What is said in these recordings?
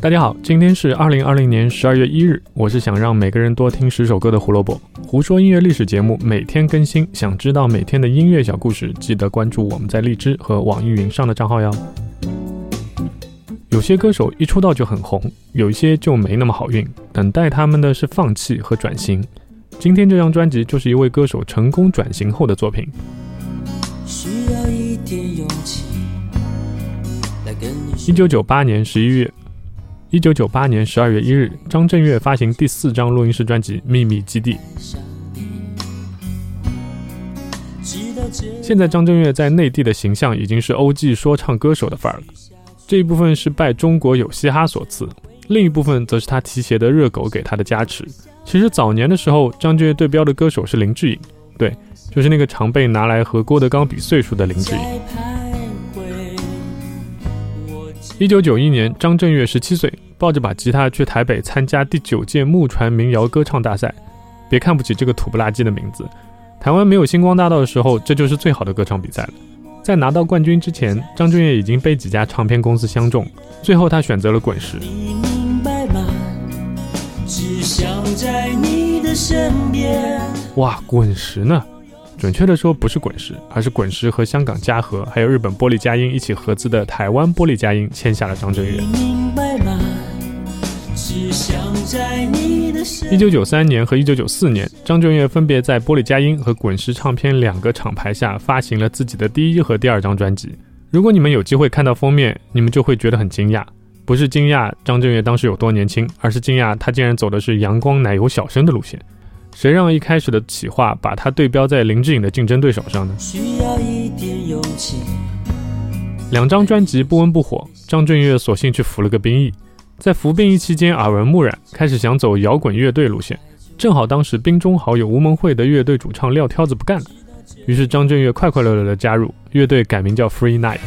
大家好，今天是二零二零年十二月一日，我是想让每个人多听十首歌的胡萝卜。胡说音乐历史节目每天更新，想知道每天的音乐小故事，记得关注我们在荔枝和网易云上的账号哟。有些歌手一出道就很红，有一些就没那么好运，等待他们的是放弃和转型。今天这张专辑就是一位歌手成功转型后的作品。需要一点勇气一九九八年十一月。一九九八年十二月一日，张震岳发行第四张录音室专辑《秘密基地》。现在张震岳在内地的形象已经是欧 g 说唱歌手的范儿了。这一部分是拜中国有嘻哈所赐，另一部分则是他提携的热狗给他的加持。其实早年的时候，张震岳对标的歌手是林志颖，对，就是那个常被拿来和郭德纲比岁数的林志颖。一九九一年，张震岳十七岁，抱着把吉他去台北参加第九届木船民谣歌唱大赛。别看不起这个土不拉几的名字，台湾没有星光大道的时候，这就是最好的歌唱比赛了。在拿到冠军之前，张震岳已经被几家唱片公司相中，最后他选择了滚石。你明白吗？只想在你的身边哇，滚石呢？准确的说，不是滚石，而是滚石和香港嘉禾，还有日本玻璃佳音一起合资的台湾玻璃佳音签下了张震岳。一九九三年和一九九四年，张震岳分别在玻璃佳音和滚石唱片两个厂牌下发行了自己的第一和第二张专辑。如果你们有机会看到封面，你们就会觉得很惊讶，不是惊讶张震岳当时有多年轻，而是惊讶他竟然走的是阳光奶油小生的路线。谁让一开始的企划把他对标在林志颖的竞争对手上呢？两张专辑不温不火，张震岳索性去服了个兵役，在服兵役期间耳闻目染，开始想走摇滚乐队路线。正好当时兵中好友吴蒙会的乐队主唱撂挑子不干了，于是张震岳快快乐乐的加入乐队，改名叫 Free Night。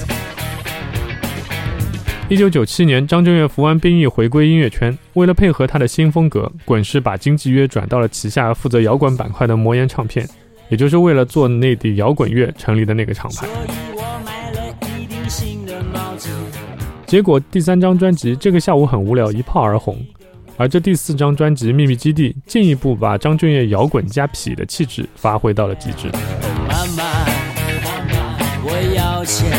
一九九七年，张震岳服完兵役回归音乐圈。为了配合他的新风格，滚石把经纪约转到了旗下负责摇滚板块的魔岩唱片，也就是为了做内地摇滚乐成立的那个厂牌。结果第三张专辑《这个下午很无聊》一炮而红，而这第四张专辑《秘密基地》进一步把张震岳摇滚加痞的气质发挥到了极致。妈妈，我要钱。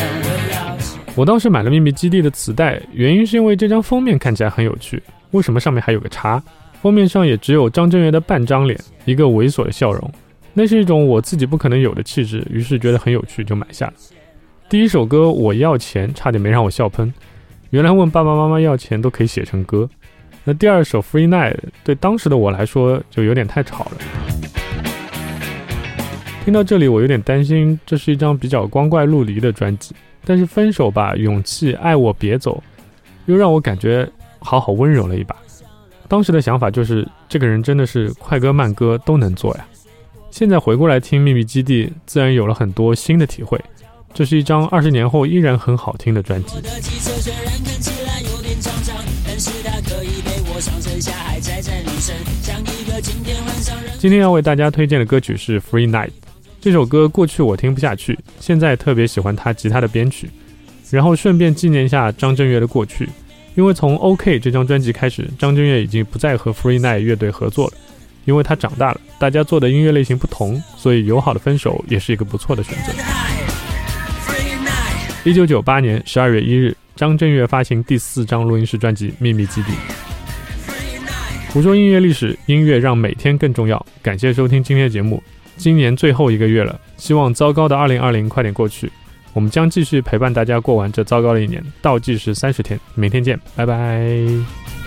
我当时买了秘密基地的磁带，原因是因为这张封面看起来很有趣。为什么上面还有个叉？封面上也只有张震岳的半张脸，一个猥琐的笑容，那是一种我自己不可能有的气质。于是觉得很有趣，就买下了。第一首歌我要钱，差点没让我笑喷。原来问爸爸妈妈要钱都可以写成歌。那第二首 Free Night 对当时的我来说就有点太吵了。听到这里，我有点担心，这是一张比较光怪陆离的专辑。但是分手吧，勇气，爱我别走，又让我感觉好好温柔了一把。当时的想法就是，这个人真的是快歌慢歌都能做呀。现在回过来听《秘密基地》，自然有了很多新的体会。这是一张二十年后依然很好听的专辑。今天要为大家推荐的歌曲是《Free Night》。这首歌过去我听不下去，现在特别喜欢他吉他的编曲，然后顺便纪念一下张震岳的过去，因为从 OK 这张专辑开始，张震岳已经不再和 Free Night 乐队合作了，因为他长大了，大家做的音乐类型不同，所以友好的分手也是一个不错的选择。一九九八年十二月一日，张震岳发行第四张录音室专辑《秘密基地》。胡说音乐历史，音乐让每天更重要。感谢收听今天的节目。今年最后一个月了，希望糟糕的二零二零快点过去。我们将继续陪伴大家过完这糟糕的一年，倒计时三十天，明天见，拜拜。